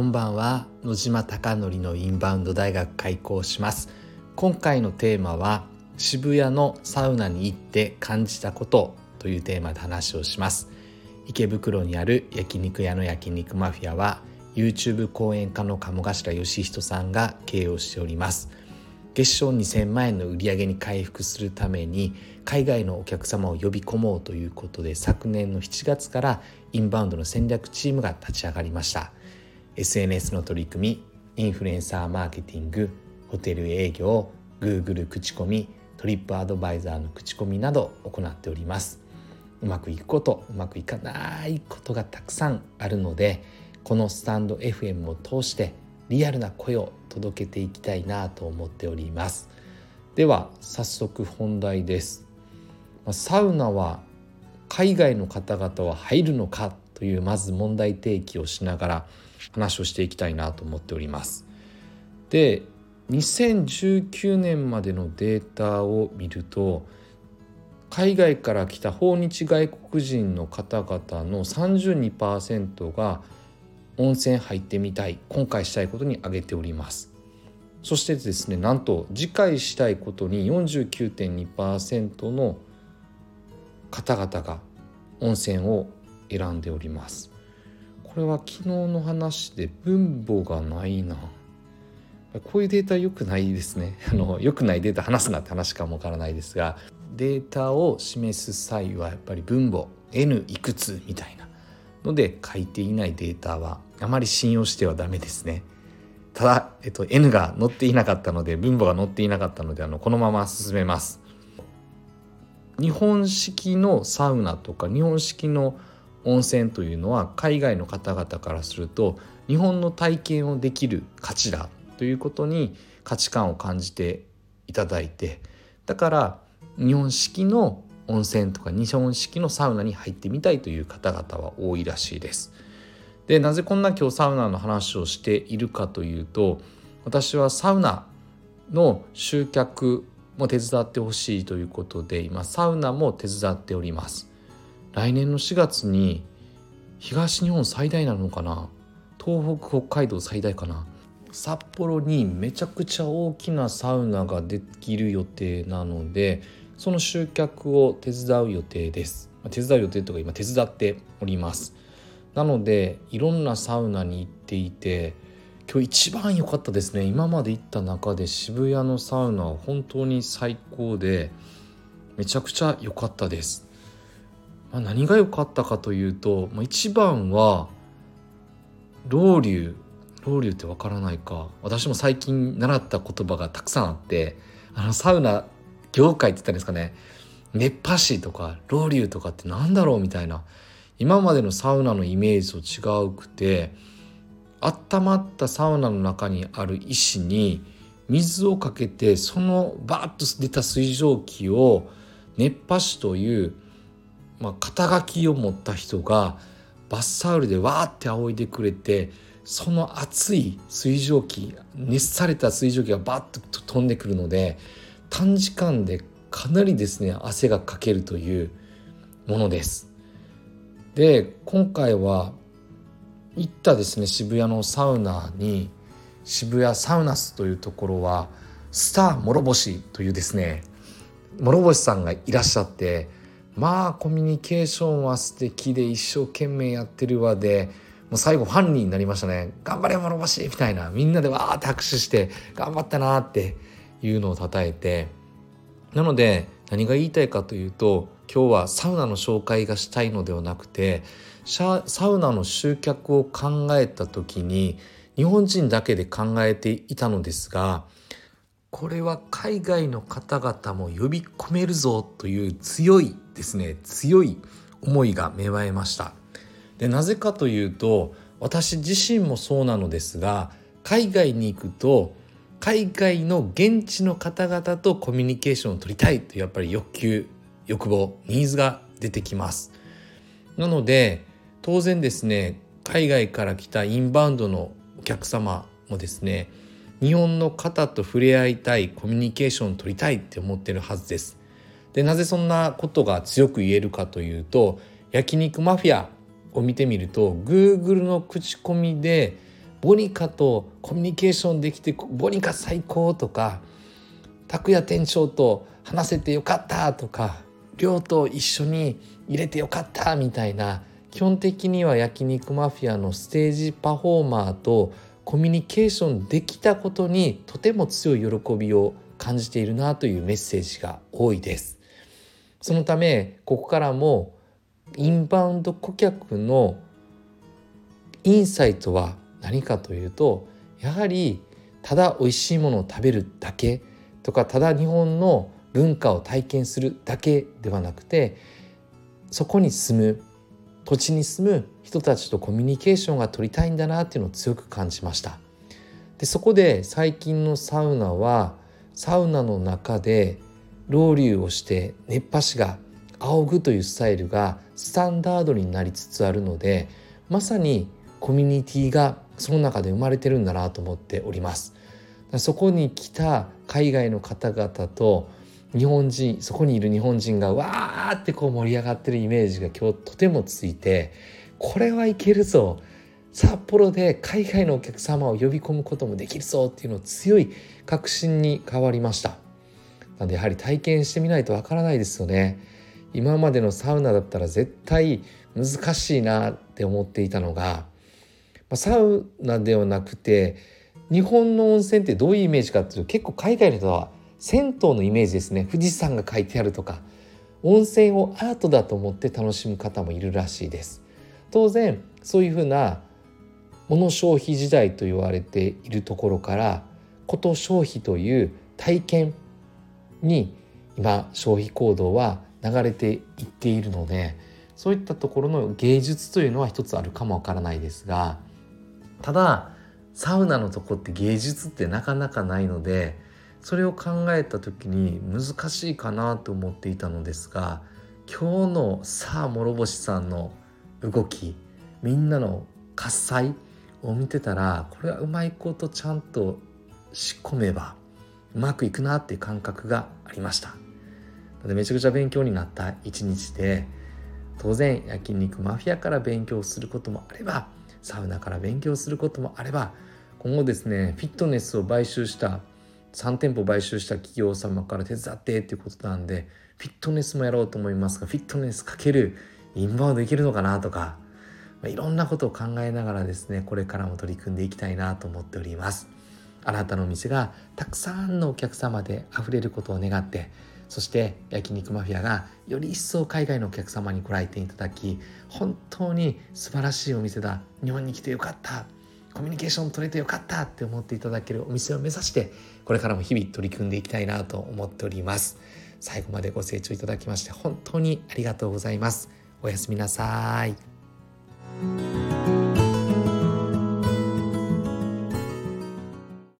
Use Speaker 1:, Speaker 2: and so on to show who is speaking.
Speaker 1: こんばんは。野島貴則のインバウンド大学開校します。今回のテーマは渋谷のサウナに行って感じたことというテーマで話をします。池袋にある焼肉屋の焼肉マフィアは YouTube 講演家の鴨頭義人さんが経営をしております。月賞2000万円の売り上げに回復するために海外のお客様を呼び込もうということで昨年の7月からインバウンドの戦略チームが立ち上がりました。SNS の取り組みインフルエンサーマーケティングホテル営業 Google 口コミトリップアドバイザーの口コミなど行っております。うまくいくことうまくいかないことがたくさんあるのでこのスタンド FM を通してリアルな声を届けていきたいなと思っております。では早速本題です。サウナは海外の方々は入るのかというまず問題提起をしながら話をしていきたいなと思っております。で2019年までのデータを見ると海外から来た訪日外国人の方々の32%が温泉入ってみたい今回したいことに挙げております。そしてですねなんと次回したいことに49.2%の方々が温泉を選んでおります。これは昨日の話で分母がないな。こういうデータ良くないですね。あの良くないデータ話すなって話かもわからないですがデータを示す際はやっぱり分母 n いくつみたいなので書いていないデータはあまり信用してはダメですね。ただ、えっと、N が載っていなかったので分母が載っていなかったのであのこのまま進めます。日本式のサウナとか日本式の温泉というのは海外の方々からすると日本の体験をできる価値だということに価値観を感じていただいてだから日本式の温泉とか日本式のサウナに入ってみたいという方々は多いらしいです。でなぜこんな今日サウナの話をしているかというと私はサウナの集客も手伝ってほしいということで今サウナも手伝っております来年の4月に東日本最大なのかな？東北北海道最大かな？札幌にめちゃくちゃ大きなサウナができる予定なのでその集客を手伝う予定です。手伝う予定とか今手伝っております。なのでいろんなサウナに行っていて今日一番良かったですね。今まで行った中で渋谷のサウナは本当に最高でめちゃくちゃ良かったです、まあ、何が良かったかというと、まあ、一番はロウリュロウリュってわからないか。私も最近習った言葉がたくさんあってあのサウナ業界って言ったんですかね。熱波師とかロウリュとかってなんだろうみたいな。今までのサウナのイメージと違うくて温まったサウナの中にある石に水をかけてそのバーッと出た水蒸気を熱波師という、まあ、肩書きを持った人がバッサウルでわーって仰いでくれてその熱い水蒸気熱された水蒸気がバッと飛んでくるので短時間でかなりですね汗がかけるというものです。で今回は行ったですね渋谷のサウナに渋谷サウナスというところはスター諸星というですね諸星さんがいらっしゃってまあコミュニケーションは素敵で一生懸命やってるわでもう最後ファンになりましたね。頑張れ諸星みたいな。みんなでわーって拍手して頑張ったなっていうのをたたえて。なので何が言いたいかというと今日はサウナの紹介がしたいのではなくてサウナの集客を考えた時に日本人だけで考えていたのですがこれは海外の方々も呼び込めるぞという強いですね強い思いが芽生えました。でなぜかというと私自身もそうなのですが海外に行くと海外の現地の方々とコミュニケーションを取りたいというやっぱり欲求欲望ニーズが出てきます。なので当然ですね海外から来たインバウンドのお客様もですね日本の方と触れ合いたいコミュニケーションを取りたいって思ってるはずです。でなぜそんなことが強く言えるかというと焼肉マフィアを見てみると Google の口コミでボニカとコミュニケーションできてボニカ最高とか拓也店長と話せてよかったとか亮と一緒に入れてよかったみたいな基本的には焼肉マフィアのステージパフォーマーとコミュニケーションできたことにとても強い喜びを感じているなというメッセージが多いです。そのためここからもインバウンド顧客のインサイトは何かというとやはりただ美味しいものを食べるだけとかただ日本の文化を体験するだけではなくてそこに住む土地に住む人たちとコミュニケーションが取りたいんだなっていうのを強く感じました。でそこで最近のサウナはサウナの中でロウリュをして熱波師が仰ぐというスタイルがスタンダードになりつつあるのでまさにコミュニティがその中で生まれてるんだなと思っております。そこに来た海外の方々と日本人そこにいる日本人がわーってこう盛り上がってるイメージが今日とてもついてこれはいけるぞ。札幌で海外のお客様を呼び込むこともできるぞっていうの強い確信に変わりました。なのでやはり体験してみないとわからないですよね。今までのサウナだったら絶対難しいなって思っていたのがサウナではなくて日本の温泉ってどういうイメージかっていうと結構海外の人は銭湯のイメージですね。富士山が書いてあるとか。温泉をアートだと思って楽しむ方もいるらしいです。当然そういうふうな物消費時代と言われているところからこと消費という体験に今消費行動は流れていっているのでそういったところの芸術というのは一つあるかもわからないですがただサウナのとこって芸術ってなかなかないのでそれを考えた時に難しいかなと思っていたのですが今日のさあ諸星さんの動きみんなの喝采を見てたらこれはうまいことちゃんと仕込めばうまくいくなっていう感覚がありました。でめちゃくちゃ勉強になった一日で当然焼肉マフィアから勉強することもあればサウナから勉強することもあれば今後ですねフィットネスを買収した3店舗買収した企業様から手伝ってっていうことなんでフィットネスもやろうと思いますがフィットネスかけるインバウンドいけるのかなとか、まあ、いろんなことを考えながらですねこれからも取り組んでいきたいなと思っております。あなたのお店がたくさんのお客様で溢れることを願ってそして焼肉マフィアがより一層海外のお客様にご来店いただき本当に素晴らしいお店だ。日本に来てよかった。コミュニケーション取れてよかったって思っていただけるお店を目指してこれからも日々取り組んでいきたいなと思っております。最後までご清聴いただきまして本当にありがとうございます。おやすみなさい。